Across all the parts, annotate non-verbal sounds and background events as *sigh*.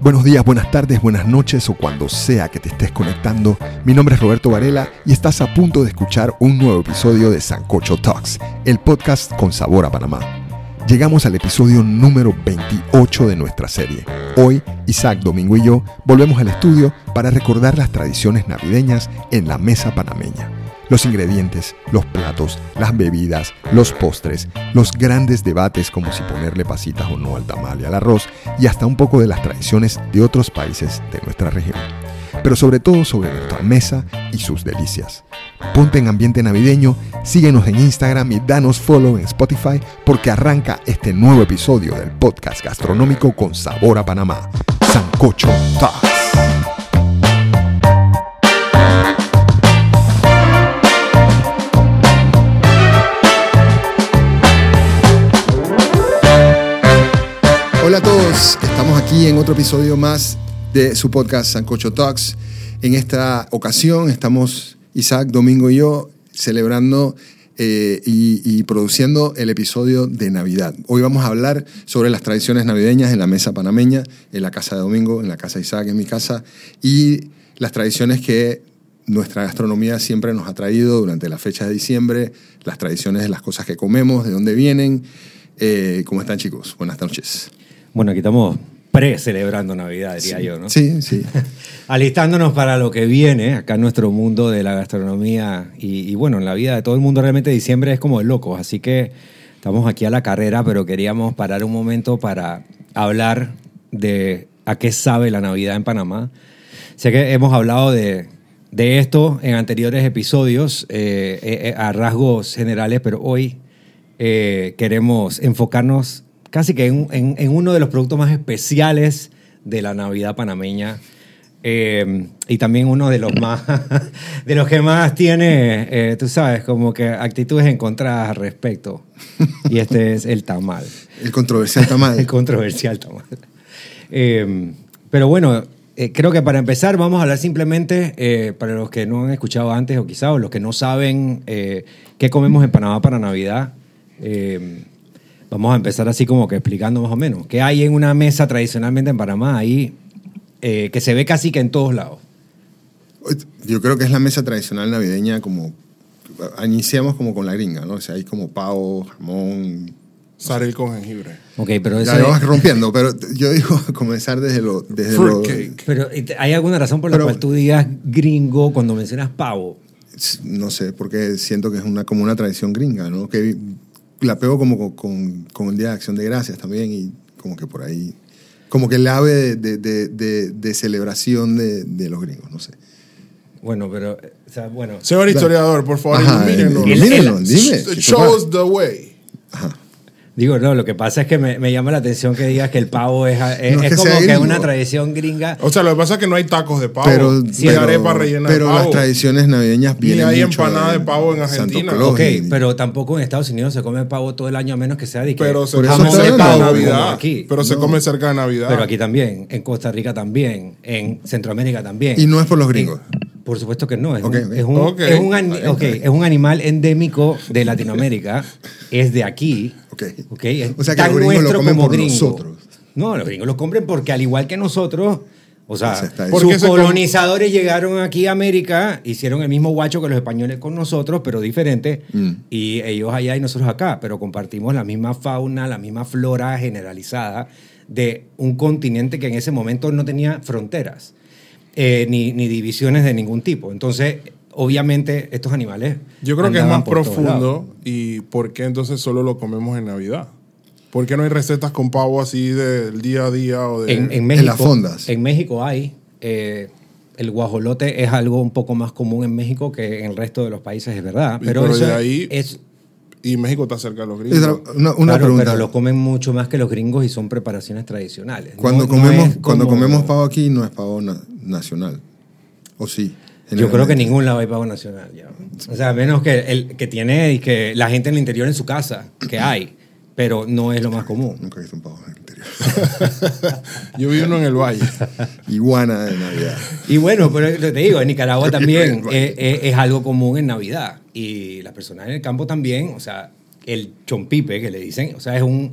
Buenos días, buenas tardes, buenas noches o cuando sea que te estés conectando. Mi nombre es Roberto Varela y estás a punto de escuchar un nuevo episodio de Sancocho Talks, el podcast con sabor a Panamá. Llegamos al episodio número 28 de nuestra serie. Hoy, Isaac, Domingo y yo volvemos al estudio para recordar las tradiciones navideñas en la mesa panameña. Los ingredientes, los platos, las bebidas, los postres, los grandes debates como si ponerle pasitas o no al tamal y al arroz, y hasta un poco de las tradiciones de otros países de nuestra región. Pero sobre todo sobre nuestra mesa y sus delicias. Ponte en ambiente navideño, síguenos en Instagram y danos follow en Spotify porque arranca este nuevo episodio del podcast gastronómico con sabor a Panamá. Sancocho Talks. Estamos aquí en otro episodio más de su podcast Sancocho Talks. En esta ocasión estamos Isaac, Domingo y yo celebrando eh, y, y produciendo el episodio de Navidad. Hoy vamos a hablar sobre las tradiciones navideñas en la mesa panameña, en la casa de Domingo, en la casa de Isaac, en mi casa, y las tradiciones que nuestra gastronomía siempre nos ha traído durante la fecha de diciembre, las tradiciones de las cosas que comemos, de dónde vienen. Eh, ¿Cómo están chicos? Buenas noches. Bueno, aquí estamos pre-celebrando Navidad, diría yo, ¿no? Sí, sí. *laughs* Alistándonos para lo que viene acá en nuestro mundo de la gastronomía y, y, bueno, en la vida de todo el mundo realmente diciembre es como de locos, así que estamos aquí a la carrera, pero queríamos parar un momento para hablar de a qué sabe la Navidad en Panamá. Sé que hemos hablado de, de esto en anteriores episodios eh, eh, a rasgos generales, pero hoy eh, queremos enfocarnos casi que en, en, en, uno de los productos más especiales de la Navidad panameña eh, y también uno de los más, *laughs* de los que más tiene, eh, tú sabes, como que actitudes encontradas al respecto. Y este es el tamal. El controversial tamal. *laughs* el controversial tamal. Eh, pero bueno, creo que para empezar vamos a hablar simplemente, para los que no han escuchado antes o quizás los que no saben qué comemos en Panamá para Navidad. Vamos a empezar así como que explicando más o menos. ¿Qué hay en una mesa tradicionalmente en Panamá ahí eh, que se ve casi que en todos lados? Yo creo que es la mesa tradicional navideña como... Iniciamos como con la gringa, ¿no? O sea, hay como pavo, jamón... Sarel con jengibre. Ok, pero eso... Ya lo vas rompiendo, pero yo digo *laughs* comenzar desde lo... Desde lo cake. Pero ¿hay alguna razón por la pero, cual tú digas gringo cuando mencionas pavo? No sé, porque siento que es una, como una tradición gringa, ¿no? Que la pego como con, con, el Día de Acción de Gracias también y como que por ahí, como que el ave de, de, de, de celebración de, los gringos, no sé. Bueno, pero, o sea, bueno. Señor historiador, por favor, ilumínenos. Ilumínenos, dime. Show us the way. Ajá. Digo, no, lo que pasa es que me, me, llama la atención que digas que el pavo es, es, no es, es que como que es una tradición gringa. O sea, lo que pasa es que no hay tacos de pavo. Pero, sí, pero, arepa rellena pero de pavo. las tradiciones navideñas vienen Ni hay mucho empanada de, de pavo en Argentina. Santo Ok, Claus y- pero tampoco en Estados Unidos se come pavo todo el año a menos que sea de que Pero se come cerca de Navidad. aquí. Pero se No. come cerca de Navidad. Pero aquí también, en Costa Rica también, en Centroamérica también. Y no es por los gringos. Por supuesto que no. Es, Ok, un, ok. es, un, Ok. es, un, ani- ok, es un animal endémico de Latinoamérica. *laughs* es de aquí. Ok. ok, es O sea que tan los gringos lo nuestro comen como por gringo. nosotros. No, los gringos lo compren porque al igual que nosotros, o sea, O sea, está bien. ¿Por qué sus se com- colonizadores llegaron aquí a América, hicieron el mismo guacho que los españoles con nosotros, pero diferente, Mm. y ellos allá y nosotros acá, pero compartimos la misma fauna, la misma flora generalizada de un continente que en ese momento no tenía fronteras, eh, ni, ni divisiones de ningún tipo. Entonces, obviamente, estos animales... Yo creo que es más profundo. ¿Y por qué entonces solo lo comemos en Navidad? ¿Por qué no hay recetas con pavo así del día a día o de... En, en México, las fondas. En México hay. eh, el guajolote es algo un poco más común en México que en el resto de los países, es verdad. Pero, pero eso de ahí- es. Y México está cerca de los gringos. Una, una claro, pregunta. pero lo comen mucho más que los gringos y son preparaciones tradicionales. Cuando, No- no comemos, es cuando como- comemos pavo aquí no es pavo na- nacional. ¿O sí? Yo creo que en ningún lado hay pavo nacional. ya. O sea, a menos que, el, que tiene y que la gente en el interior en su casa, que hay, pero no es lo más común. Nunca he visto un pavo en el interior. *laughs* Yo vi uno en el valle. Iguana de Navidad. Y bueno, pero te digo, en Nicaragua *laughs* también Bueno. es, es- es algo común en Navidad. Y las personas en el campo también, o sea, el chompipe que le dicen, o sea, es un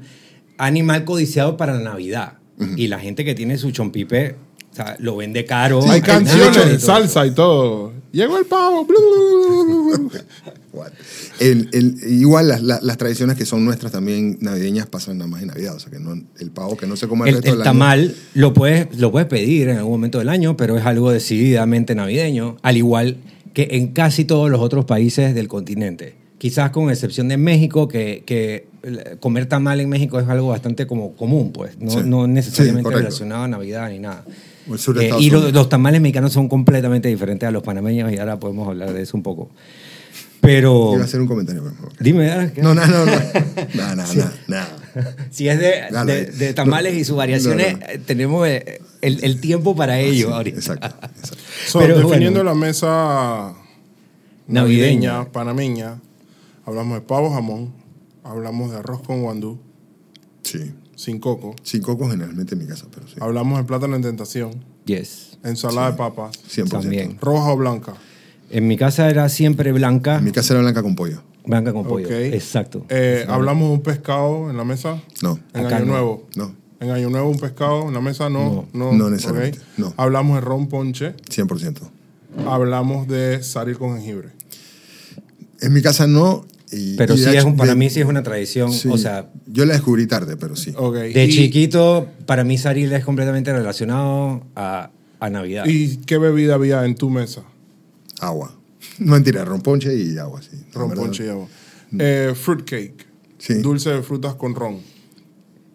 animal codiciado para la Navidad. y la gente que tiene su chompipe, o sea, lo vende caro. Hay Hay canciones, canciones salsa y todo. Llegó el pavo. blu, blu, blu, blu. *laughs* What? El- el- igual las, las- las tradiciones que son nuestras también navideñas pasan nada más en Navidad. O sea, que no, el pavo que no se come el, El, resto el del año. tamal lo puedes, lo puedes pedir en algún momento del año, pero es algo decididamente navideño, al igual que en casi todos los otros países del continente. Quizás con excepción de México, que, que comer tamal en México es algo bastante como común, pues, no, Sí. no necesariamente Sí, relacionado a Navidad ni nada. Eh, y lo- los tamales mexicanos son completamente diferentes a los panameños y ahora podemos hablar de eso un poco. Pero... A hacer un comentario. por favor. Dime, ah, ¿qué? No, no, no. No, *laughs* no, no, no, no. Si es de, de- de tamales y sus variaciones, No, no. eh, tenemos eh, el, el tiempo para ello ahorita. Exacto, exacto. So, Pero definiendo bueno. la mesa Navideña. navideña, panameña, hablamos de pavo jamón, hablamos de arroz con guandú, Sí. Sin coco, Sin coco generalmente en mi casa, pero sí. hablamos de plátano en tentación, Yes. ensalada de papas, 100%. También. roja o blanca. En mi casa era siempre blanca, En mi casa era blanca con pollo. blanca con pollo. Ok. Exacto. Eh, hablamos de un pescado en la mesa, No, en Acá Año no. Nuevo. no. En Año Nuevo un pescado en la mesa, no. No, No ok. necesariamente, no. Hablamos de ron ponche, 100%. hablamos de saril con jengibre. En mi casa no. Y- Pero y sí es un, para de- mí sí es una tradición. sí. O sea, Yo la descubrí tarde, pero sí. De y, chiquito, para mí saril es completamente relacionado a, a Navidad. ¿Y qué bebida había en tu mesa? Agua. *laughs* No mentira, romponche y agua, sí. La Ron verdad. ponche y agua. Eh, fruitcake. Sí. Dulce de frutas con ron.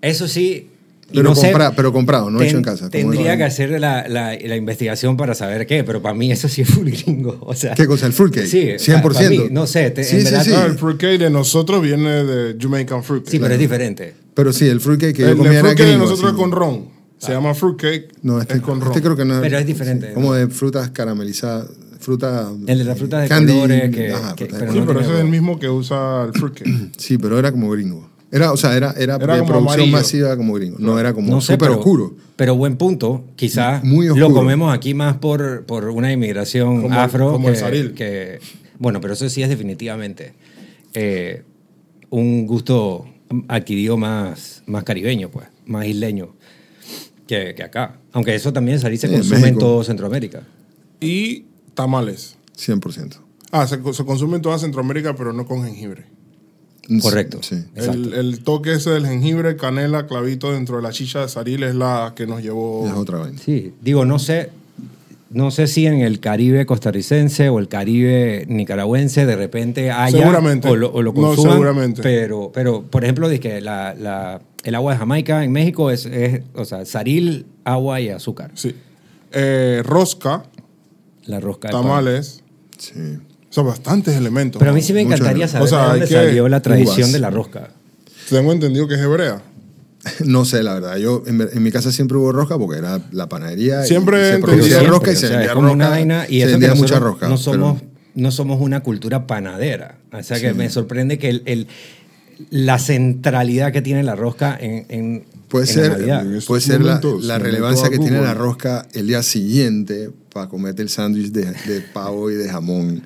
Eso sí. Pero, no sé, compra- pero comprado, no ten- hecho en casa. Tendría el- que hacer la, la- la investigación para saber qué, pero para mí eso sí es full gringo. O sea, ¿Qué cosa? ¿El fruitcake? Sí, 100%. para mí, no sé, te- sí, en sí, verdad- sí. No, el fruitcake de nosotros viene de Jamaican fruitcake. sí, pero es diferente. Pero sí, el fruitcake que el yo comía era fruitcake de gringo. nosotros sí. es con ron. Se llama fruitcake. No, este, es con ron. este creo que no Pero es diferente, como de frutas caramelizadas. Fruta. El de las frutas de candy, colores que- ajá, pero Sí, no pero ese es el mismo que usa el fruitcake. Sí, pero era como gringo. Era, o sea, era, era, Era de producción amarillo. masiva como gringo. No era como No sé, súper pero, oscuro. Pero buen punto. Quizás Muy lo comemos aquí más por, por una inmigración Como- afro. como que, el saril. que- bueno, pero eso sí es definitivamente eh, un gusto adquirido más, más caribeño, pues, más isleño que, que acá. Aunque eso también saril se en consume en México. todo Centroamérica. y tamales. 100%. Ah, se, se consume en toda Centroamérica, pero no con jengibre. Correcto. Sí. El, el toque ese del jengibre, canela, clavito dentro de la chicha de saril es la que nos llevó. Es otra vaina. Sí, digo, no sé, no sé si en el Caribe costarricense o el Caribe nicaragüense de repente haya Seguramente. o lo, o lo No, consuman, seguramente. Pero, pero, por ejemplo, de que la, la- el agua de Jamaica en México es, es, o sea, saril, agua y azúcar. Sí. Eh, rosca, La rosca de pan. tamales, Sí. Son bastantes elementos. Pero a mí ¿no? sí me encantaría saber o sea, de dónde salió la tradición uvas. de la rosca. Tengo entendido que es hebrea. *laughs* No sé, la verdad. Yo en, en mi casa siempre hubo rosca porque era la panadería. Siempre y se producía siempre, rosca y o se sea, vendía como una rosca. vaina y se vendía mucha rosca. No somos, pero- no somos una cultura panadera. O sea que me sorprende que el, el- la centralidad que tiene la rosca en, en, Puede en la ser, estos puede ser la, momentos, la relevancia que tiene la rosca el día siguiente para comerte el sándwich de, de pavo y de jamón.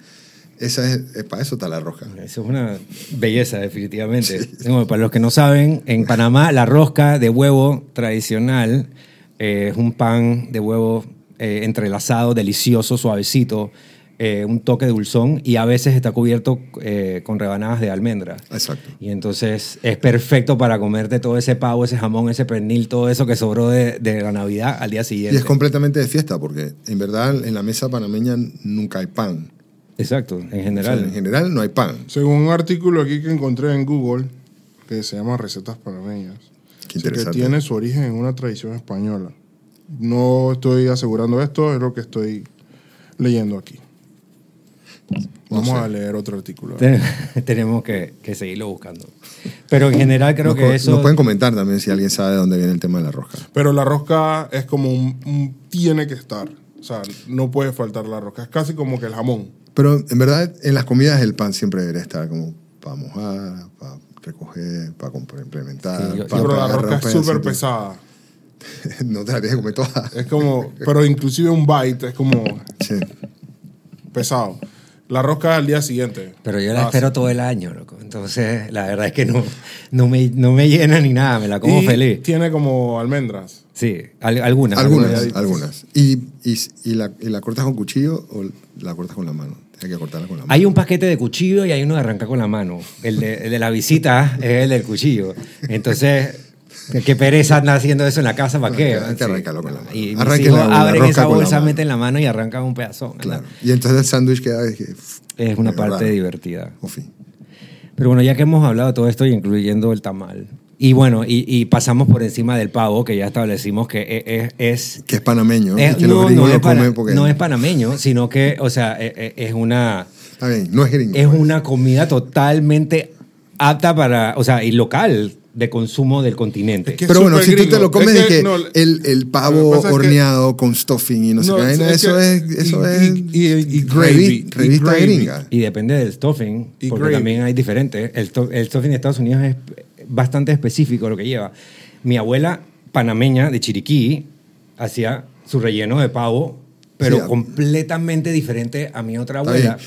Esa es, es- para eso está la rosca. Eso es una belleza, definitivamente. Para los que no saben, en Panamá la rosca de huevo tradicional eh, es un pan de huevo eh, entrelazado, delicioso, suavecito, eh, un toque dulzón y a veces está cubierto eh, con rebanadas de almendra. Exacto. Y entonces es perfecto para comerte todo ese pavo, ese jamón, ese pernil, todo eso que sobró de, de la Navidad al día Y siguiente. es completamente de fiesta porque en verdad en la mesa panameña nunca hay pan. Exacto, en O sea, general. en general no hay pan. Según un artículo aquí que encontré en Google, que se llama Recetas Panameñas, Qué dice que interesante. tiene su origen en una tradición española. No estoy asegurando esto, es lo que estoy leyendo aquí. Vamos sé. a leer otro artículo. Ten- *laughs* Tenemos que, que seguirlo buscando. Pero en general creo nos, que eso... nos pueden comentar también si alguien sabe de dónde viene el tema de la rosca. Pero la rosca es como un, un- tiene que estar. O sea, no puede faltar la rosca. Es casi como que el jamón. Pero en verdad en las comidas el pan siempre debería estar como para mojar, para recoger, para implementar. Sí, yo- para pero la un es súper pesada. *laughs* no te la tienes que comer toda. Es como, pero inclusive un bite es como Sí. pesado. La rosca al día siguiente. Pero yo la Ah, espero todo el año, loco. Entonces, la verdad es que no, no, me, no me llena ni nada, me la como y feliz. Tiene como almendras. Sí, al- algunas. Algunas, Algunas. algunas. ¿Y, y, y la, ¿Y la cortas con cuchillo o la cortas con la mano? Hay que cortarla con la mano. Hay un paquete de cuchillo y hay uno de arrancar con la mano. El de, el de la visita es el del cuchillo. Entonces, qué pereza anda haciendo eso en la casa, ¿para qué? Hay que arrancarlo con la mano. Y mis hijos la- abren esa bolsa, meten la mano y arrancan un pedazón. ¿no? Claro. Y entonces el sándwich queda... que, Es una parte raro. divertida. O fin. Pero bueno, ya que hemos hablado de todo esto, incluyendo el tamal, y bueno, y, y pasamos por encima del pavo, que ya establecimos que e- es... es Que es panameño. ¿no? es- que no, es pana- comen porque... no es panameño, sino que, o sea, e- e- es una, Está bien, no es gringo. es una comida totalmente apta para, o sea, y local de consumo del continente. Es que- Pero bueno, si tú te lo comes Es de que no, el, el pavo que pasa es que- horneado con stuffing y no sé qué, eso que- es, eso y- es y- y- y revi- gravy, y revista gravy. gringa. Y depende del stuffing, Y porque gravy. también hay diferentes. El, el stuffing de Estados Unidos es bastante específico lo que lleva. Mi abuela panameña de Chiriquí hacía su relleno de pavo, pero Sí, completamente diferente a mi otra abuela.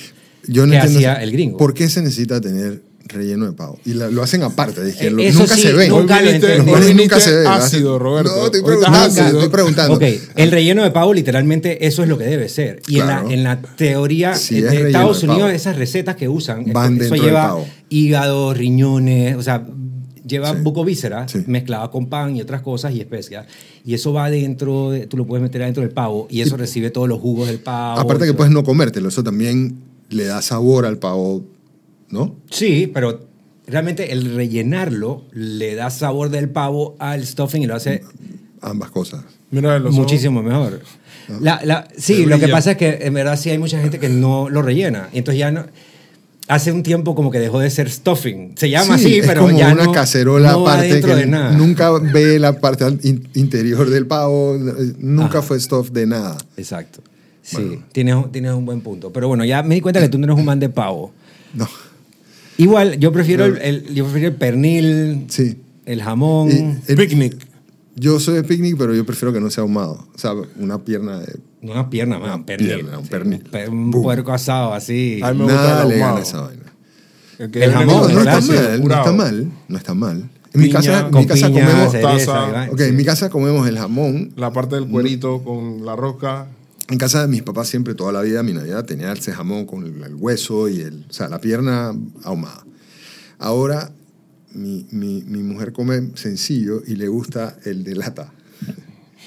Yo no que hacía el gringo. ¿Por qué se necesita tener relleno de pavo? Y la- lo hacen aparte, dije, Eh, lo- eso nunca sí, se ve. nunca viniste-. Los nunca se ve. ácido, Roberto. No, estoy preguntando, ácido. estoy preguntando. Ok, el relleno de pavo literalmente eso es lo que debe ser. Y Claro. en, la, en la teoría Sí, es de relleno Estados de Unidos, pavo. esas recetas que usan, Van eso lleva pavo. hígado, riñones, o sea, lleva Sí. bucovíscera Sí. mezclada con pan y otras cosas y especias. Y eso va dentro, de- tú lo puedes meter adentro del pavo y eso recibe todos los jugos del pavo. Aparte que puedes no comértelo, eso también le da sabor al pavo, ¿no? Sí, pero realmente el rellenarlo le da sabor del pavo al stuffing y lo hace Ambas cosas. Mira, los ojos. muchísimo mejor. La- la- sí, lo que pasa es que en verdad sí hay mucha gente que no lo rellena. Y entonces ya no. Hace un tiempo como que dejó de ser stuffing. Se llama Sí, así, es pero como ya una no, cacerola no aparte que de nada. nunca ve la parte interior del pavo, nunca Ajá. fue stuff de nada. Exacto. Sí, tienes, tienes un buen punto. Pero bueno, ya me di cuenta que tú no eres un man de pavo. No. Igual, yo prefiero, el, el- yo prefiero el pernil, Sí. el jamón. Y el- Picnic. Yo soy de picnic, pero yo prefiero que no sea ahumado. O sea, una pierna de... no una pierna, man, un pernil. pierna, un Sí, pernil. un per- Un Boom. puerco asado así. Ay, me gusta Nada el le gana esa vaina. El, que El jamón, No, no está mal, no está mal, no está mal. En mi Piña, casa, en con mi casa piña, comemos... cereza, sí. en mi casa comemos el jamón. La parte del cuerito con la rosca. En casa de mis papás siempre, toda la vida, mi Navidad tenía ese jamón con el, el hueso y el... O sea, la pierna ahumada. Ahora, mi, mi, mi mujer come sencillo y le gusta el de lata.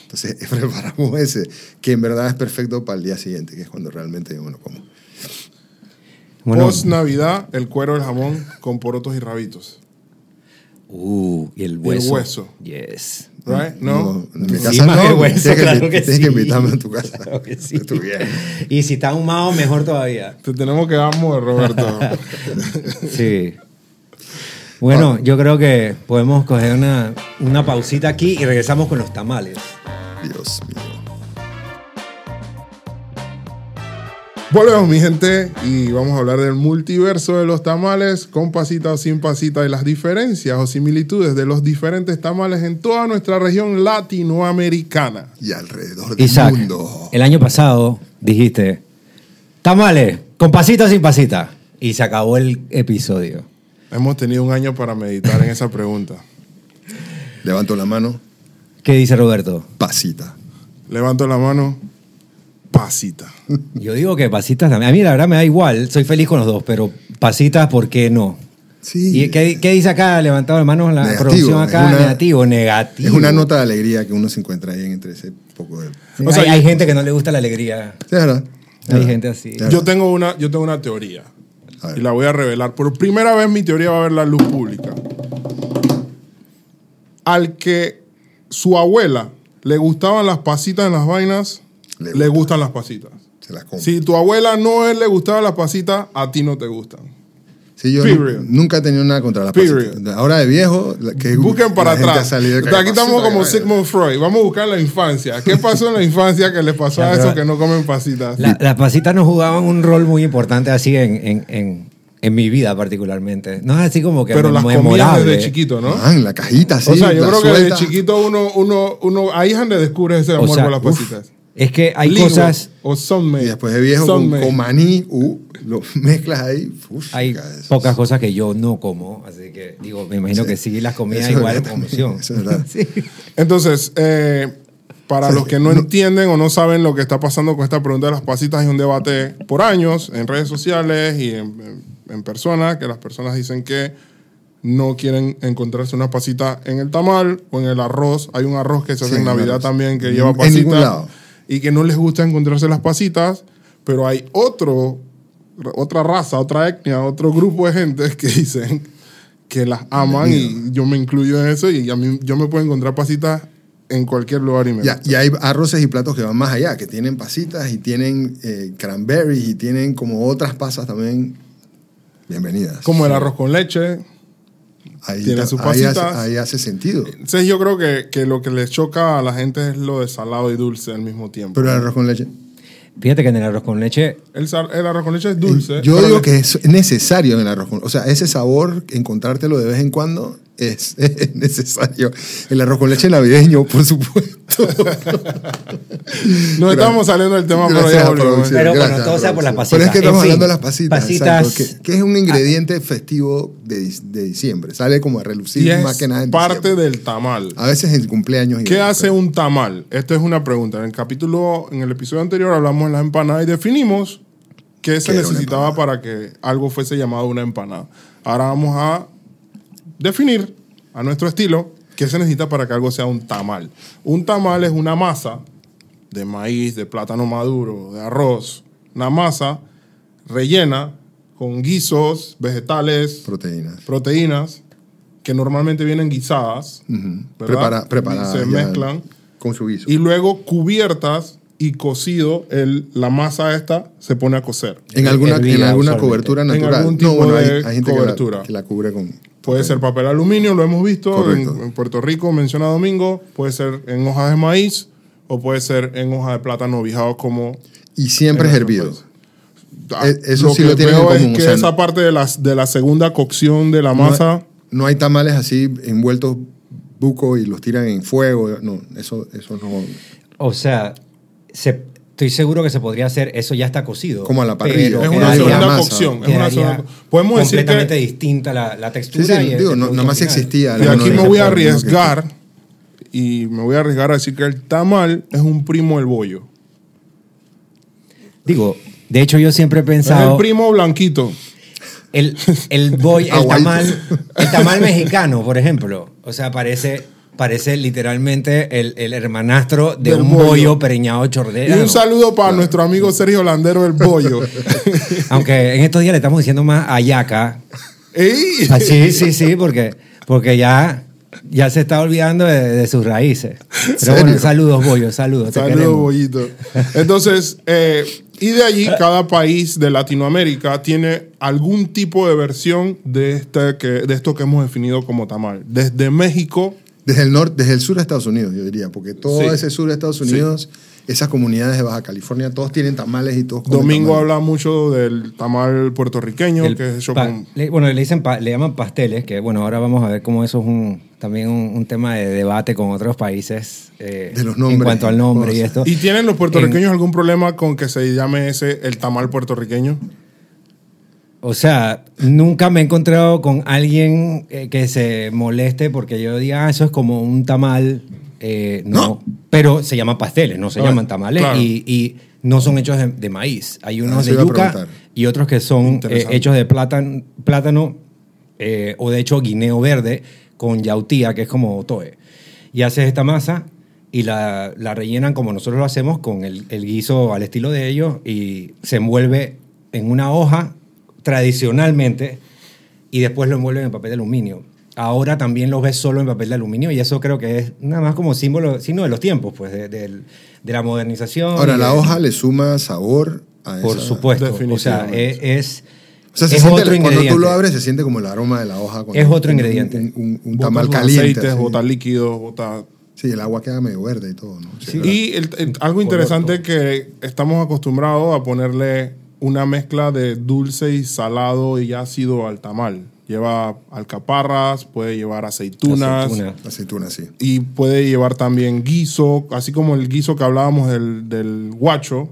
Entonces, *laughs* preparamos ese, que en verdad es perfecto para el día siguiente, que es cuando realmente yo me lo como. Bueno, Post Navidad, el cuero del jamón con porotos y rabitos. uh, y el hueso. hueso. Yes. Right? ¿No? en mi casa no. el hueso, tienes que, claro que tienes que invitarme a tu casa. *laughs* Claro que sí. Y si está ahumado, mejor todavía. Te tenemos que dar amor, Roberto. *laughs* Sí. Bueno, yo creo que podemos coger una, una pausita aquí y regresamos con los tamales. Dios mío. Volvemos, mi gente, y vamos a hablar del multiverso de los tamales, con pasita o sin pasita, y las diferencias o similitudes de los diferentes tamales en toda nuestra región latinoamericana. Y alrededor del Isaac, mundo. el año pasado dijiste, tamales, con pasita o sin pasita. Y se acabó el episodio. Hemos tenido un año para meditar en esa pregunta. Levanto la mano, ¿Qué dice Roberto? pasita. Levanto la mano, pasita. *laughs* Yo digo que pasitas también. A mí la verdad me da igual, soy feliz con los dos, pero pasitas, ¿por qué no? Sí. ¿Y qué, qué dice acá? Levantado de manos la Negativo, producción acá. una- negativo, negativo. Es una nota de alegría que uno se encuentra ahí entre ese poco de... Sí, O sea, hay, hay gente que no le gusta la alegría. Sí, es verdad. Hay verdad. gente así. Yo tengo una, yo tengo una teoría. Y la voy a revelar. Por primera vez mi teoría va a ver la luz pública. Al que su abuela le gustaban las pasitas en las vainas, Le le, gusta. gustan las pasitas. Se las como. Si tu abuela no es- le gustaban las pasitas, a ti no te gustan. Sí, yo nunca he tenido nada contra las Period. pasitas. Ahora de viejo, la- que Busquen para la gente atrás. que O aquí estamos como que. Sigmund Freud. Vamos a buscar la infancia. ¿Qué pasó en la infancia que les pasó a esos que no comen pasitas? La- las pasitas nos jugaban un rol muy importante así en, en, en, en mi vida particularmente. No es así como que Pero las comías memorable. desde chiquito, ¿no? Man, la cajita, sí. o sea, yo la creo que suelta. desde chiquito uno, uno, uno, ahí es donde descubres ese O amor sea, por las uf, pasitas. Es que hay Ligo cosas... O Sunmade. Y después de viejo con, con maní, uh, lo mezclas ahí. uf, Hay pocas cosas que yo no como, así que digo, me imagino Sí. que sí, las comidas Eso es igual eso es verdad. *laughs* Sí. Entonces, eh, para Sí, los que no, no- entienden o no saben lo que está pasando con esta pregunta de las pasitas, hay un debate por años en redes sociales y en, en- en persona, que las personas dicen que no quieren encontrarse una pasita en el tamal o en el arroz. Hay un arroz que se hace Sí, en Navidad arroz. también que lleva en pasitas. ningún lado. Y que no les gusta encontrarse las pasitas, pero hay otro, otra raza, otra etnia, otro grupo de gente que dicen que las aman y yo me incluyo en eso y a mí yo me puedo encontrar pasitas en cualquier lugar y me y hay arroces y platos que van más allá, que tienen pasitas y tienen eh, cranberries y tienen como otras pasas también. Bienvenidas. Como el arroz con leche. ahí, tiene sus ahí hace, pasitas. ahí hace sentido. Entonces yo creo que, que lo que les choca a la gente es lo de salado y dulce al mismo tiempo. Pero el arroz con leche. Fíjate que en el arroz con leche, el, el arroz con leche es dulce. Yo digo que es necesario en el arroz con O sea, ese sabor, encontrártelo de vez en cuando, es, *laughs* es necesario. El arroz con leche navideño, por supuesto. *laughs* No estamos saliendo del tema, pero Gracias ya volvemos. Pero bueno, todo sea por las producción. Pero es que pasitas. estamos En fin, hablando de las pasitas. pasitas- exacto, que, que es un ingrediente festivo de, de diciembre. Sale como a relucir Y es más que nada en parte diciembre. del tamal. A veces en cumpleaños. y ¿Qué hace pero- un tamal? Esta es una pregunta. En el capítulo, en el episodio anterior hablamos de las empanadas y definimos qué se ¿Qué era una necesitaba para que algo fuese llamado una empanada. Ahora vamos a definir a nuestro estilo qué se necesita para que algo sea un tamal. Un tamal es una masa de maíz, de plátano maduro, de arroz. Una masa rellena con guisos, vegetales, Proteínas. proteínas que normalmente vienen guisadas. ¿verdad? Prepara, preparadas Se mezclan. Con su guiso. Y luego cubiertas y cocido, el, la masa esta se pone a cocer. en alguna, en alguna cobertura En natural. algún no, tipo bueno, hay, de hay gente que cobertura. la, que la cubre con. Puede ser papel aluminio, lo hemos visto en, Puerto Rico, menciona Domingo. Puede ser en hojas de maíz o puede ser en hoja de plátano bijado como... Y siempre es en hervido. otros Ah, Eh, eso sí lo que tienen en común, Es o que sea, esa parte de, las, de la segunda cocción de la No hay- masa... No hay tamales así envueltos buco y los tiran en fuego. No, eso, eso no. o sea, se- estoy seguro que se podría hacer, eso ya está cocido. Como a la parrilla. pero es una segunda masa. cocción. Es una segunda- Podemos decir completamente que... distinta la, la Sí, textura. sí, y digo, no, producto nada más final. existía. Y aquí me voy a arriesgar y me voy a arriesgar a decir que el tamal es un primo del bollo. Digo, de hecho yo siempre he Es pensado... el primo blanquito. El, el, boy, el, *laughs* tamal, el tamal mexicano, por ejemplo. O sea, parece, parece literalmente el, el hermanastro de Del un bollo. bollo, preñado Y chordero. un saludo para nuestro amigo Sergio Landero el bollo. *laughs* Aunque en estos días le estamos diciendo más ayaca. ¡Ey! Ah, sí, sí, sí, porque, porque ya, ya se está olvidando de, de sus raíces. Pero ¿Serio? bueno, saludos, bollo, saludos. Saludos, bollito. Entonces, eh, y de allí, cada país de Latinoamérica tiene algún tipo de versión de, este que, de esto que hemos definido como tamal. Desde México, Desde el norte, desde el sur de Estados Unidos, yo diría, porque todo Sí. ese sur de Estados Unidos, esas comunidades de Baja California, todos tienen tamales y todos Domingo tamales. habla mucho del tamal puertorriqueño, El que es hecho pa- con... le- bueno, le dicen pa- le llaman pasteles, que bueno, ahora vamos a ver cómo eso es un, también un, un tema de debate con otros países eh, De los en nombres cuanto al y nombre y esto. ¿Y tienen los puertorriqueños algún problema con que se llame ese el tamal puertorriqueño? O sea, nunca me he encontrado con alguien eh, que se moleste porque yo diga, ah, eso es como un tamal. Eh, no. No. Pero se llaman pasteles, no se llaman tamales. claro. Y, y no son hechos de, de maíz. Hay Ah, unos de yuca y otros que son eh, hechos de plátano, plátano o de hecho guineo verde con yautía, que es como toe. Y haces esta masa y la, la rellenan como nosotros lo hacemos con el, el guiso al estilo de ellos y se envuelve en una hoja tradicionalmente y después lo envuelven en papel de aluminio. Ahora también lo ves solo en papel de aluminio y eso creo que es nada más como símbolo, signo de los tiempos, pues, de, del- de la modernización. Ahora, la de- hoja le suma sabor a Por esa- supuesto. O sea, es, es, O sea, se es siente- otro cuando ingrediente. tú lo abres se siente como el aroma de la hoja. Es otro ingrediente. Un, un- un Bota tamal caliente. aceites, así. bota líquidos, bota... Sí, el agua queda medio verde y todo, ¿no? Sí, ¿verdad? Y el- el- algo interesante que estamos acostumbrados a ponerle una mezcla de dulce y salado y ácido al tamal. Lleva alcaparras, puede llevar aceitunas, Aceituna. Aceituna, sí. y puede llevar también guiso, así como el guiso que hablábamos del, del guacho.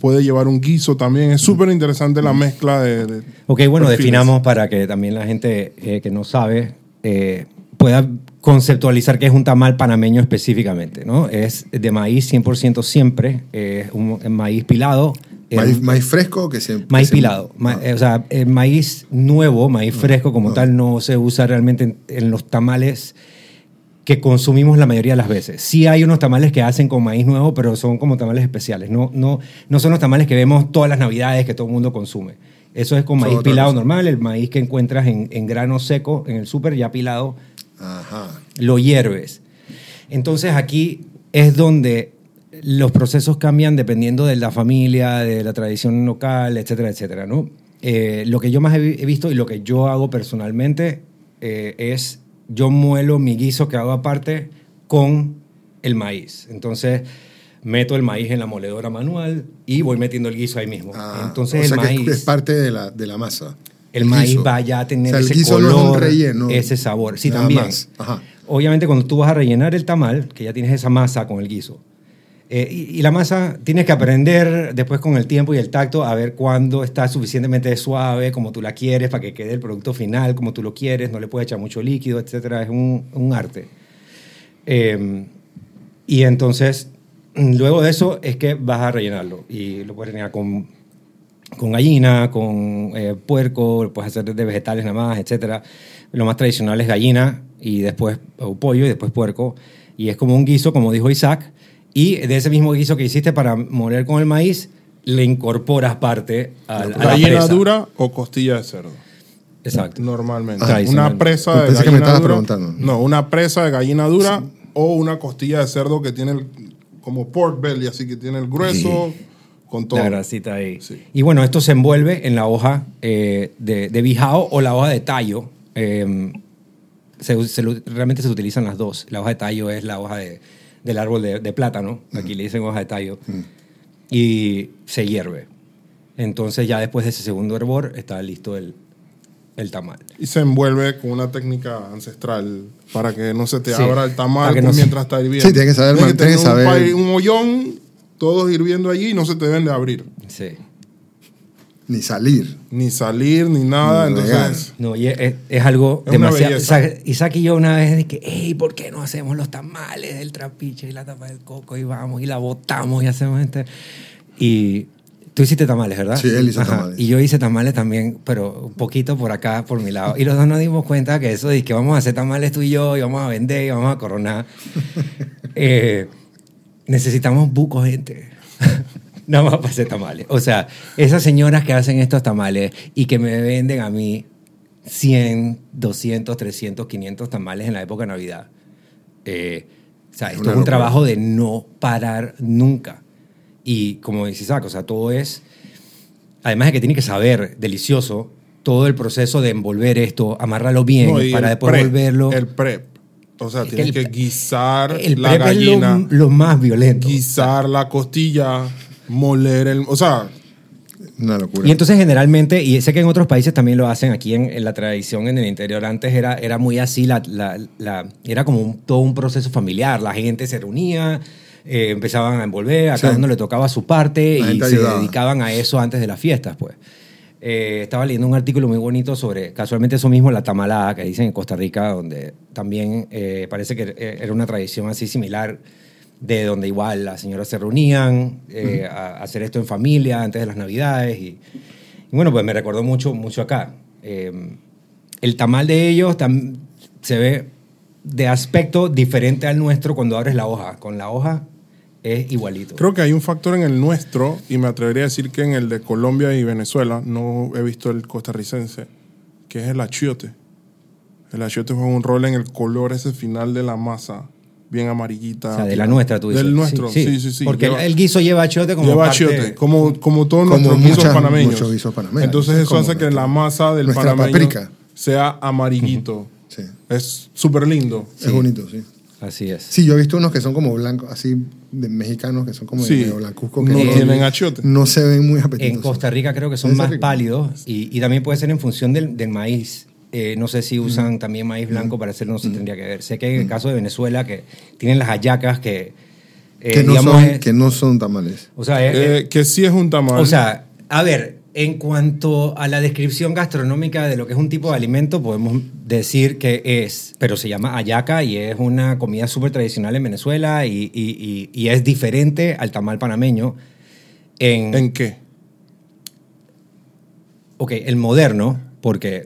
puede llevar un guiso también. Es súper interesante la mezcla de... de Ok, bueno, perfiles. definamos para que también la gente eh, que no sabe eh, pueda conceptualizar qué es un tamal panameño específicamente, ¿no? Es de maíz 100% siempre, es un maíz pilado. Eh, Maíz, maíz fresco que se... Maíz que se- pilado. Ma- Ah. eh, o sea, el maíz nuevo, maíz fresco como no. tal, no se usa realmente en, en los tamales que consumimos la mayoría de las veces. Sí hay unos tamales que hacen con maíz nuevo, pero son como tamales especiales. No, no, no son los tamales que vemos todas las navidades que todo el mundo consume. Eso es con maíz pilado normal, el maíz que encuentras en, en grano seco en el súper ya pilado Ajá. lo hierves. Entonces aquí es donde los procesos cambian dependiendo de la familia, de la tradición local, etcétera, etcétera, ¿no? Eh, lo que yo más he, vi- he visto y lo que yo hago personalmente eh, es yo muelo mi guiso que hago aparte con el maíz. Entonces meto el maíz en la moledora manual y voy metiendo el guiso ahí mismo. Ah, Entonces o sea el que es- maíz... parte de la, de la masa. El maíz guiso. va ya a tener O sea, el ese guiso color, no es un relleno. ese sabor. Sí, también. más. Ajá. Obviamente cuando tú vas a rellenar el tamal, que ya tienes esa masa con el guiso, eh, y, y la masa tienes que aprender después con el tiempo y el tacto a ver cuándo está suficientemente suave, como tú la quieres, para que quede el producto final, como tú lo quieres, no le puedes echar mucho líquido, etcétera. Es un, un arte. Eh, y entonces, luego de eso es que vas a rellenarlo. Y lo puedes rellenar con, con gallina, con eh, puerco, lo puedes hacer de vegetales nada más, etcétera. Lo más tradicional es gallina y después o pollo y después puerco. Y es como un guiso, como dijo Isaac. Y de ese mismo guiso que hiciste para moler con el maíz, le incorporas parte a, a la ¿Gallina presa. dura o costilla de cerdo? Exacto. Normalmente. Ah, una presa de pensé que me gallina estabas dura. preguntando. No, una presa de gallina dura o una costilla de cerdo que tiene el- como pork belly, así que tiene el grueso con todo. La grasita ahí. Sí. Y bueno, esto se envuelve en la hoja eh, de, de bijao o la hoja de tallo. Eh, se- se lo- realmente se utilizan las dos. La hoja de tallo es la hoja de- del árbol de, de plátano. Aquí le dicen hoja de tallo. Y se hierve. Entonces ya después de ese segundo hervor está listo el, el tamal. Y se envuelve con una técnica ancestral para que no se te Sí, abra el tamal no se- mientras está hirviendo. Sí, tiene que saber- tiene que tener un, saber- pa- un hoyón, todos hirviendo allí y no se te deben de abrir. Sí. Ni salir. Ni salir, ni nada. Ni entonces, No, y es, es algo Es una demasiado. belleza. Isaac, Isaac y yo una vez de que, hey, ¿por qué no hacemos los tamales del trapiche y la tapa del coco y vamos y la botamos y hacemos este? Y tú hiciste tamales, ¿verdad? Sí, él hizo tamales. Y yo hice tamales también, pero un poquito por acá, por mi lado. Y los dos nos dimos cuenta que eso de que vamos a hacer tamales tú y yo y vamos a vender y vamos a coronar. *laughs* eh, necesitamos buco gente. Nada más para hacer tamales. O sea, esas señoras que hacen estos tamales y que me venden a mí 100, 200, 300, 500 tamales en la época de Navidad. Eh, o sea, Es esto una es un locura. trabajo de no parar nunca. Y como dice Isaac, o sea, todo es, además de que tiene que saber delicioso, todo el proceso de envolver esto, amarrarlo bien no, y para el después prep, volverlo. El prep. O sea, Es que tienes el- que guisar el la prep es lo, más violento. guisar la costilla, moler el... O sea, Una locura. Y entonces generalmente, y sé que en otros países también lo hacen, aquí en, en la tradición en el interior antes era, era muy así, la, la- la- era como un- todo un proceso familiar, la gente se reunía, eh, empezaban a envolver, a Sí. cada uno le tocaba su parte La y se ayudaba. dedicaban a eso antes de las fiestas, pues. Eh, estaba leyendo un artículo muy bonito sobre, casualmente eso mismo, la tamalada, que dicen en Costa Rica, donde también eh, parece que eh, era una tradición así similar, de donde igual las señoras se reunían eh, a, a hacer esto en familia antes de las navidades. Y, y bueno, pues me recordó mucho, mucho acá. Eh, el tamal de ellos tam- se ve de aspecto diferente al nuestro cuando abres la hoja. Con la hoja es igualito. creo que hay un factor en el nuestro, y me atrevería a decir que en el de Colombia y Venezuela, no he visto el costarricense, que es el achiote. El achiote juega un rol en el color ese final de la masa, bien amarillita. o sea, de la nuestra, tú dices. Del nuestro, sí, sí, sí. Porque Lleva- el guiso lleva achiote como Lleva parte- achiote, como, como todos Como nuestros guisos muchas- panameños. muchos guisos panameños. Entonces Es eso hace que la masa del nuestra panameño paprika. sea amarillito. Sí. Es súper lindo. Es bonito, sí. Así es. Sí, yo he visto unos que son como blancos, así de mexicanos, que son como Sí. de blancuzco, que No no, tienen achiote. no se ven muy apetitosos. En Costa Rica creo que son más rico. pálidos y, y también puede ser en función del, del maíz. Eh, no sé si usan también maíz blanco para hacerlo, no se tendría que ver. Sé que en el caso de Venezuela, que tienen las hallacas que, Eh, que, no digamos, son, es- que no son tamales. o sea, Eh, que sí es un tamal. o sea, a ver, en cuanto a la descripción gastronómica de lo que es un tipo de alimento, podemos decir que es, pero se llama ayaca y es una comida súper tradicional en Venezuela y, y- y- y es diferente al tamal panameño. En, ¿En qué? ok, el moderno, porque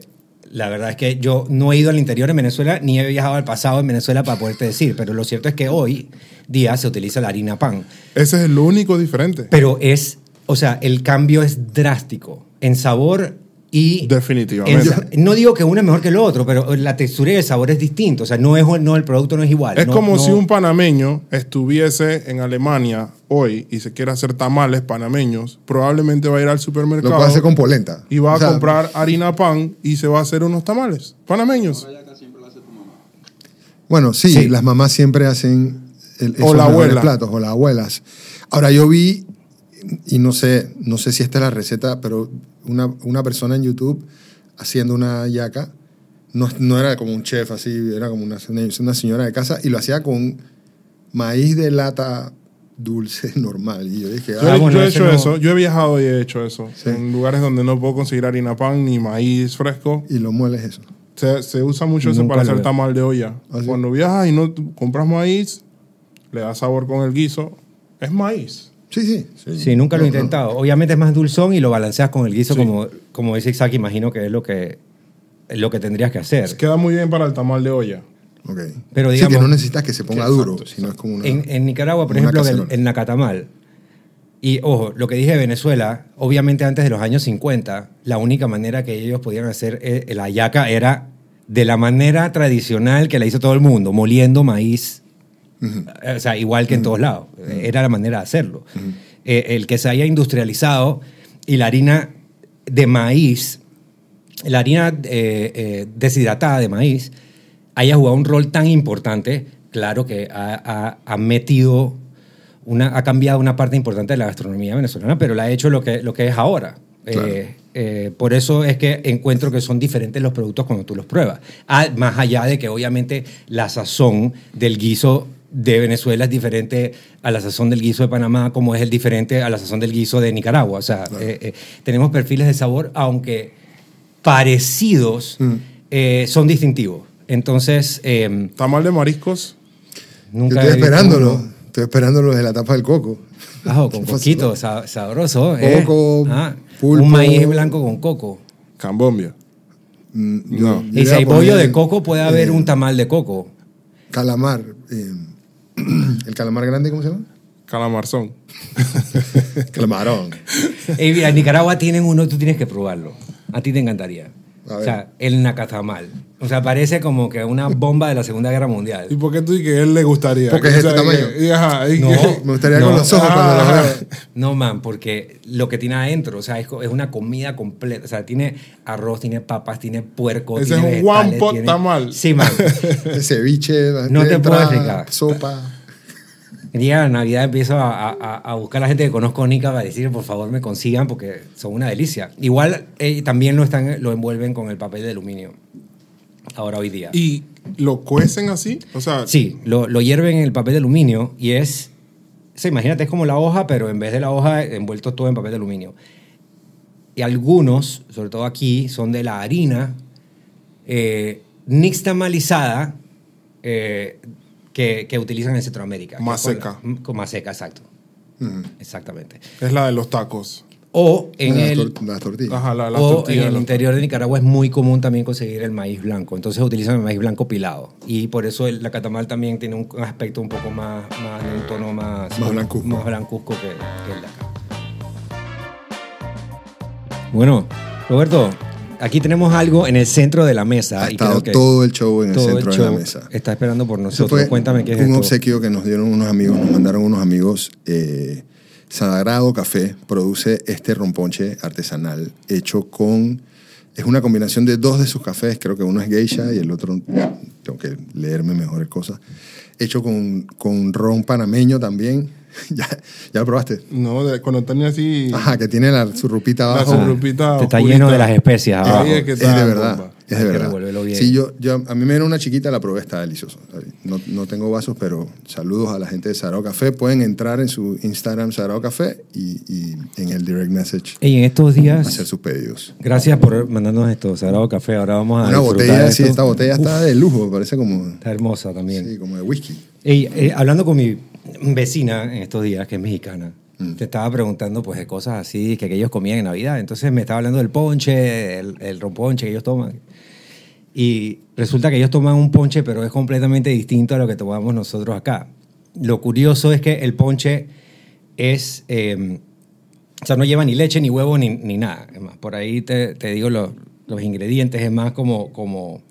la verdad es que yo no he ido al interior en Venezuela ni he viajado al pasado en Venezuela para poderte decir, pero lo cierto es que hoy día se utiliza la harina pan. Ese es lo único diferente. Pero es, o sea, el cambio es drástico en sabor y... Definitivamente. no digo que uno es mejor que el otro, pero la textura y el sabor es distinto. O sea, no es, no, el producto no es igual. Es No- como no- si un panameño estuviese en Alemania hoy y se quiere hacer tamales panameños, probablemente va a ir al Lo supermercado puede hacer con polenta. y va O sea, a comprar harina pan y se va a hacer unos tamales panameños. Bueno, sí, Sí. las mamás siempre hacen el, O esos la abuela. platos, o las abuelas. Ahora, yo vi, y no sé, no sé si esta es la receta, pero una, una persona en YouTube haciendo una yaca, no, no era como un chef así, era como una, una señora de casa, y lo hacía con maíz de lata dulce *laughs* normal. Y yo dije, ah, bueno, yo he hecho no- eso, yo he viajado y he hecho eso. Sí. En lugares donde no puedo conseguir harina pan ni maíz fresco. y lo mueles eso. Se, se usa mucho eso para hacer tamal de olla. ¿Ah, sí? Cuando viajas y no compras maíz, le das sabor con el guiso. Es maíz. Sí, sí. sí. Sí, nunca lo he No, no. intentado. Obviamente es más dulzón y lo balanceas con el guiso, Sí. como, como dice Isaac, imagino que es lo que, es lo que tendrías que hacer. Queda muy bien para el tamal de olla. Pero sí, digamos- que no necesitas que se ponga Que duro, exacto, sino es como una... En, en Nicaragua, por ejemplo, el, el nacatamal. Y ojo, lo que dije de Venezuela, obviamente antes de los años 50, la única manera que ellos podían hacer eh, la yaca era de la manera tradicional que la hizo todo el mundo, moliendo maíz. Eh, O sea, igual que en todos lados. Era la manera de hacerlo. Eh, el que se haya industrializado y la harina de maíz, la harina eh, eh, deshidratada de maíz, haya jugado un rol tan importante, claro que ha, ha- ha metido, una, ha cambiado una parte importante de la gastronomía venezolana, pero la ha hecho lo que, lo que es ahora. Claro. Eh, eh, por eso es que encuentro que son diferentes los productos cuando tú los pruebas. Ah, más allá de que obviamente la sazón del guiso de Venezuela es diferente a la sazón del guiso de Panamá, como es el diferente a la sazón del guiso de Nicaragua. O sea, eh, eh, tenemos perfiles de sabor, aunque parecidos, Mm. eh, son distintivos. Entonces, eh, Tamal de mariscos. Yo nunca estoy he visto esperándolo. uno- Estoy esperándolo desde la tapa del coco. Ajo, *laughs* con coquito, sa- sabroso. ¿eh? Coco, Ah, pulpo. Un maíz blanco con coco. Cambombia. Mm, No. Y si hay pollo de coco, puede haber eh, un tamal de coco. Calamar. Eh, *clears throat* ¿El calamar grande cómo se llama? Calamarzón. *laughs* Calamarón. Mira, en Nicaragua tienen uno, tú tienes que probarlo. A ti te encantaría. A O sea, el nacatamal. O sea, parece como que una bomba de la Segunda Guerra Mundial. ¿Y por qué tú dices que él le gustaría? Porque es este sea, tamaño. y ajá, y No. Me gustaría No. con los ojos cuando lo veo. No, man, porque lo que tiene adentro, o sea, es, una comida completa. O sea, tiene arroz, tiene papas, tiene puerco, Ese tiene es un one pot tiene- tamal. Sí, man. *laughs* El ceviche, la No te puedo explicar. Sopa. Llega la Navidad, empiezo a, a- a buscar a la gente que conozco Nica para decir, por favor, me consigan porque son una delicia. Igual eh, también lo, están, lo envuelven con el papel de aluminio. Ahora, hoy día. Y lo cuecen así. O sea, Sí, lo, lo hierven en el papel de aluminio y es. o sea, imagínate, es como la hoja, pero en vez de la hoja, envuelto todo en papel de aluminio. Y algunos, sobre todo aquí, son de la harina eh, nixtamalizada eh, que, que utilizan en Centroamérica. Más que es seca. Con, con más seca, exacto. Ujú. Exactamente. es la de los tacos. O en las, el. tor- las tortillas. Ajá, la, la o tortilla en el los interior de Nicaragua es muy común también conseguir el maíz blanco. Entonces utilizan el maíz blanco pilado. Y por eso el, la catamal también tiene un aspecto un poco más, más de un tono más, Más blancuzco. más blancuzco que, que el de acá. Bueno, Roberto, aquí tenemos algo en el centro de la mesa. ha y estado creo que todo el show en el centro el de la mesa. Está esperando por nosotros. fue Cuéntame qué es un esto. obsequio que nos dieron unos amigos, nos mandaron unos amigos. Eh, Sagrado Café produce este romponche artesanal hecho con... Es una combinación de dos de sus cafés, creo que uno es geisha y el otro, tengo que leerme mejores cosas, hecho con, con ron panameño también. *laughs* ¿Ya, ¿Ya lo probaste? No, de- cuando tenía así. Ajá, que tiene la, su rupita La abajo. surrupita Está oscurita. lleno de las especias Ahí abajo. es que Es está de la verdad. bomba. Es de verdad. bien. Sí, yo, yo, a mí me dieron una chiquita, la probé, está delicioso. No, no tengo vasos, pero saludos a la gente de Sagrado Café. Pueden entrar en su Instagram Sagrado Café y, y en el direct message Y en estos días, hacer sus pedidos. gracias por mandarnos esto, Sagrado Café. Ahora vamos a Una botella, sí, esta botella está de lujo, parece como, Está hermosa también. sí, como de whisky. Ey, eh, hablando con mi vecina en estos días, que es mexicana, Mm. te estaba preguntando pues de cosas así que, que ellos comían en Navidad. Entonces me estaba hablando del ponche, el, el romponche que ellos toman. Y resulta que ellos toman un ponche, pero es completamente distinto a lo que tomamos nosotros acá. Lo curioso es que el ponche es... eh, o sea, no lleva ni leche, ni huevo, ni, ni nada. Es más, por ahí te, te digo los, los ingredientes. Es más como, como...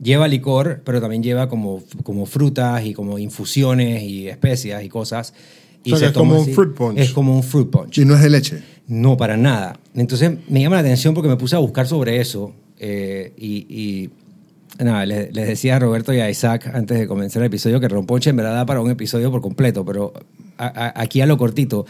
Lleva licor, pero también lleva como, como frutas y como infusiones y especias y cosas. Y O sea, que se es como un fruit punch. Es como un fruit punch. Y no es de leche. No, para nada. Entonces me llama la atención porque me puse a buscar sobre eso eh, y, y, nada, les, les decía a Roberto y a Isaac antes de comenzar el episodio que romponche en verdad da para un episodio por completo, pero a- a- aquí a lo cortito.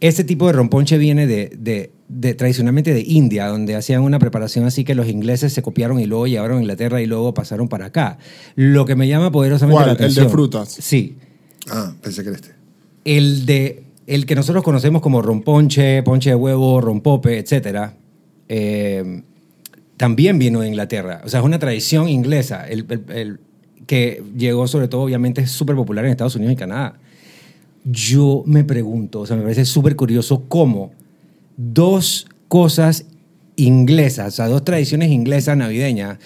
Ese tipo de romponche viene de, de- de- tradicionalmente de India, donde hacían una preparación así que los ingleses se copiaron y luego llevaron a Inglaterra y luego pasaron para acá. Lo que me llama poderosamente ¿Cuál? la ¿El de atención. frutas? Sí. Ah, pensé que era este. El de el que nosotros conocemos como romponche, ponche de huevo, rompope, etcétera, eh, también vino de Inglaterra. O sea, es una tradición inglesa el, el- el que llegó sobre todo, obviamente, es súper popular en Estados Unidos y Canadá. Yo me pregunto, o sea, me parece súper curioso cómo dos cosas inglesas, o sea, dos tradiciones inglesas navideñas,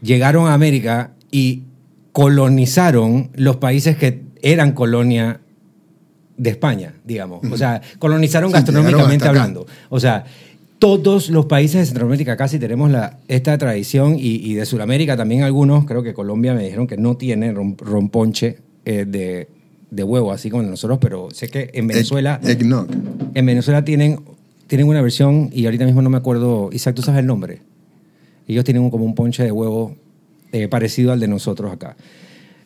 llegaron a América y colonizaron los países que eran colonia de España, digamos. O sea, colonizaron Sí, gastronómicamente hablando. O sea, todos los países de Centroamérica casi tenemos la, esta tradición y, y de Sudamérica también algunos, creo que Colombia me dijeron que no tiene rom- romponche eh, de, de huevo, así como nosotros, pero sé que en Venezuela, Egg- eggnog. en Venezuela tienen, tienen una versión, y ahorita mismo no me acuerdo, Isaac, ¿tú sabes el nombre? Ellos tienen como un ponche de huevo eh, parecido al de nosotros acá.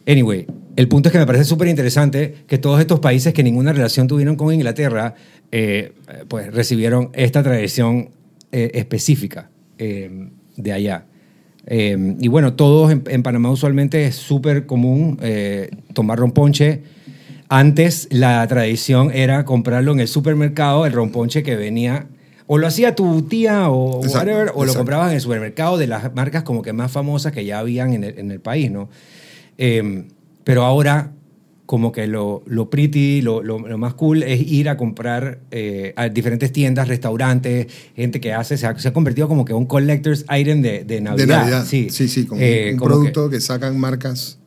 Anyway, el punto es que me parece súper interesante que todos estos países que ninguna relación tuvieron con Inglaterra, eh, pues recibieron esta tradición eh, específica eh, de allá. Eh, y bueno, todos en, en Panamá usualmente es súper común eh, tomar romponche. Antes la tradición era comprarlo en el supermercado, el romponche que venía, o lo hacía tu tía o Exacto, whatever, o lo exacto. comprabas en el supermercado de las marcas como que más famosas que ya habían en el, en el país, ¿no? Eh, pero ahora, como que lo, lo pretty, lo, lo- lo más cool es ir a comprar eh, a diferentes tiendas, restaurantes, gente que hace, se ha, se ha convertido como que un collector's item de, de Navidad. De Navidad. Sí, Sí, sí, como Eh, un como producto que, sacan marcas.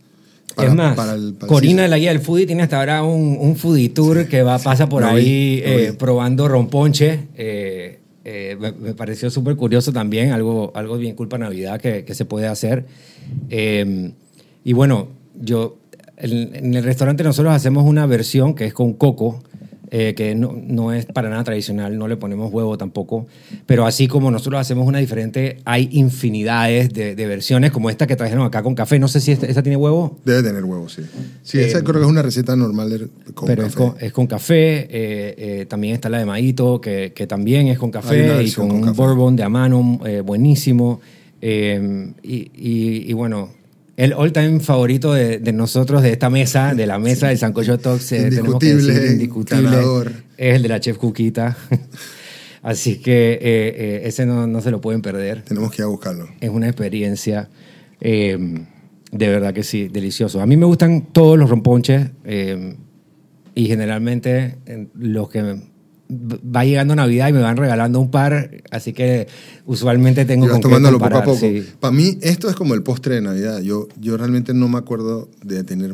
Para- es más, para el- para el Corina de la guía del foodie tiene hasta ahora un, un foodie tour que va, pasa por vi, ahí eh, probando romponche. eh, eh, me, me pareció súper curioso también, algo, algo bien culpa Navidad que, que se puede hacer. Eh, y bueno, yo en, en el restaurante nosotros hacemos una versión que es con coco. Eh, que no, no es para nada tradicional, no le ponemos huevo tampoco, pero así como nosotros hacemos una diferente, hay infinidades de, de versiones como esta que trajeron acá con café, no sé si esta, esta tiene huevo, Debe tener huevos, sí. Sí, Eh, esa creo que es una receta normal de, con pero es café. con, es con café. eh, eh, también está la de Maíto, que, que también es con café y con, con un café. bourbon de Amano eh, buenísimo. Eh, y, y- y bueno, el all-time favorito de, de nosotros, de esta mesa, de la mesa del Sancocho Talks, eh, tenemos que Indiscutible, decir, indiscutible, ganador. es el de la Chef Cuquita. *laughs* Así que eh, eh, ese no, no se lo pueden perder Tenemos que ir a buscarlo. es una experiencia eh, de verdad que sí, delicioso. A mí me gustan todos los romponches eh, y generalmente eh, los que va llegando Navidad y me van regalando un par, así que usualmente tengo Y con tomándolo poco a comparar, poco. sí. Para mí, esto es como el postre de Navidad. Yo, yo realmente no me acuerdo de tener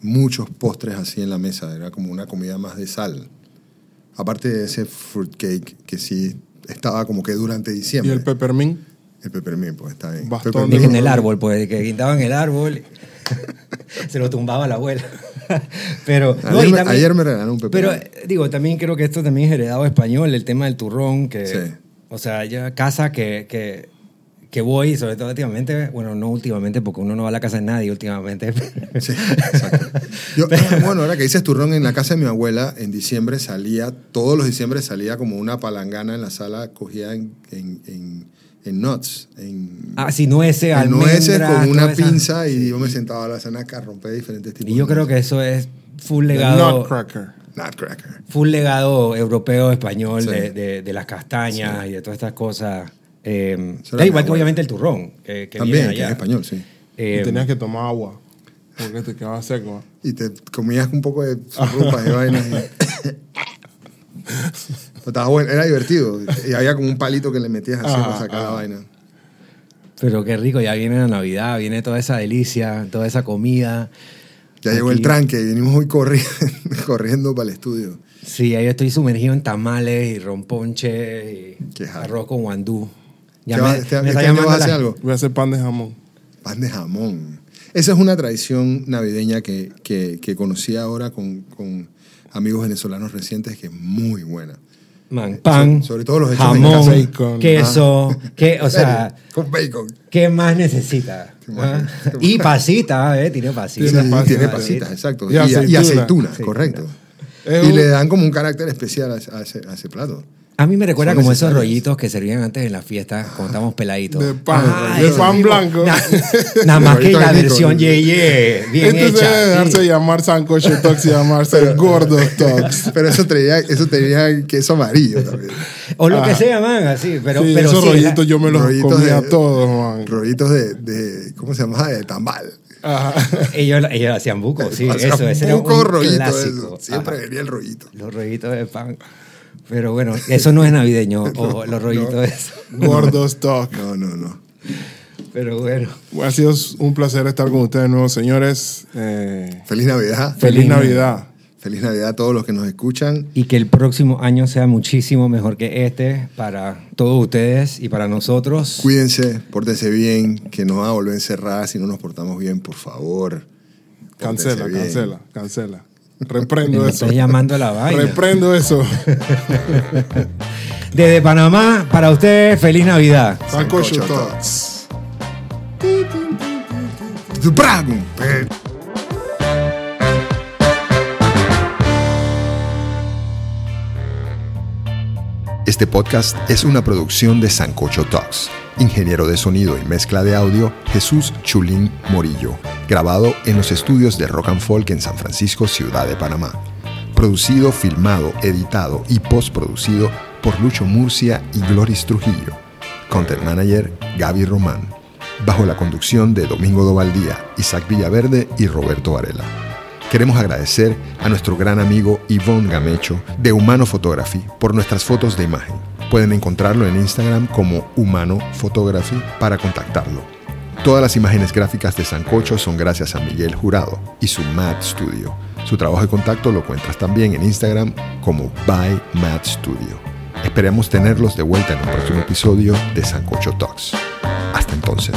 muchos postres así en la mesa. Era como una comida más de sal. Aparte de ese fruitcake que sí estaba como que durante Y diciembre. el peppermint. El peppermint, pues está bien. Bastón en el árbol, pues, que guindaban el árbol, *laughs* se lo tumbaba la abuela. *laughs* Pero, no, Ayer, me, también- ayer me regalaron un Pero peppermint. eh, digo, también creo que esto también es heredado español, el tema del turrón, que, Sí. o sea, ya casa que, que, que voy, sobre todo últimamente, bueno, no últimamente, porque uno no va a la casa de nadie últimamente. *laughs* Sí, exacto. Yo, bueno, ahora que dices turrón, en la casa de mi abuela, en diciembre salía, todos los diciembre salía como una palangana en la sala, cogía en, en- en- en nuts, en, Ah, sí, nueces, en almendras. nueces con una pinza y yo me sentaba a la cena a romper diferentes tipos Y yo de creo nueces. que eso es full The legado, Nutcracker. Nutcracker. full legado europeo, español, Sí. de, de- de las castañas y de todas estas cosas. Eh, da igual que obviamente el turrón, que, que También, viene que es allá. español, sí. Eh, y tenías que tomar agua porque te quedaba seco. Y te comías un poco de ropa y vainas. y- *laughs* *laughs* estaba bueno, era divertido. Y había como un palito que le metías así para sacar la ajá. vaina. Pero qué rico, ya viene la Navidad, viene toda esa delicia, toda esa comida. Ya llegó el Aquí- tranque y venimos hoy corriendo, *laughs* corriendo para el estudio. Sí, ahí estoy sumergido en tamales y romponche y arroz con guandú. ¿Qué va- este- este año vas a hacer algo? Voy a hacer pan de jamón. Pan de jamón. Esa es una tradición navideña que, que, que conocí ahora con, con amigos venezolanos recientes que es muy buena. Man, pan, sobre todo los hechos en jamón, casa. Bacon. queso, que, o sea, Con bacon. ¿qué más necesita? Qué más- ¿Ah? Y pasita, ¿eh? Tiene pasita. Sí, Tiene tiene, pasita. pasitas, exacto. Y Y, y aceituna, aceituna. correcto. Es Y un- le dan como un carácter especial a, a ese, a ese plato. A mí me recuerda Son como esos rollitos que servían antes en las fiestas cuando estábamos peladitos. De pan, Ah, de pan blanco. Na- Nada más que la versión ye ye, bien Este debe hecha. dejarse sí. llamar Sancocho Talks y llamarse el Gordo Talks. *laughs* Pero eso tenía, eso tenía queso amarillo también. O lo que Ajá. sea, man, así. Pero, sí, pero esos sí, rollitos yo me los rollitos comía de- todos, man. Rollitos de, de, ¿cómo se llama? De tambal. Ajá. *laughs* ellos, ellos hacían buco, sí, sea, eso, ese era un rollito clásico. eso. Siempre Ajá. venía el rollito. Los rollitos de pan. Pero bueno, eso no es navideño, *laughs* o los rollitos no. de eso. Gordos Talk. No, no, no. Pero bueno. Ha sido un placer estar con ustedes nuevos, señores. Eh, Feliz Navidad. feliz, Feliz Navidad. Feliz Navidad a todos los que nos escuchan. Y que el próximo año sea muchísimo mejor que este para todos ustedes y para nosotros. Cuídense, pórtense bien, que nos van a volver a encerrar si no nos portamos bien, por favor. Cancela, bien. cancela, cancela. *laughs* Me Reprendo eso. estás llamando a la vaina. Reprendo eso. *laughs* Desde Panamá, para ustedes, feliz Navidad. Sancocho Sancocho Talks. Dragon. Este podcast es una producción de Sancocho Talks. Ingeniero de sonido y mezcla de audio, Jesús Chulín Morillo. Grabado en los estudios de Rock and Folk en San Francisco, Ciudad de Panamá. Producido, filmado, editado y postproducido por Lucho Murcia y Gloris Trujillo. Content Manager, Gaby Román. Bajo la conducción de Domingo Dovaldía, Isaac Villaverde y Roberto Varela. Queremos agradecer a nuestro gran amigo Yvonne Gamecho de Humano Photography por nuestras fotos de imagen. Pueden encontrarlo en Instagram como Humano Photography para contactarlo. Todas las imágenes gráficas de Sancocho son gracias a Miguel Jurado y su Mad Studio. Su trabajo de contacto lo encuentras también en Instagram como By Mad Studio. Esperemos tenerlos de vuelta en un próximo episodio de Sancocho Talks. Hasta entonces.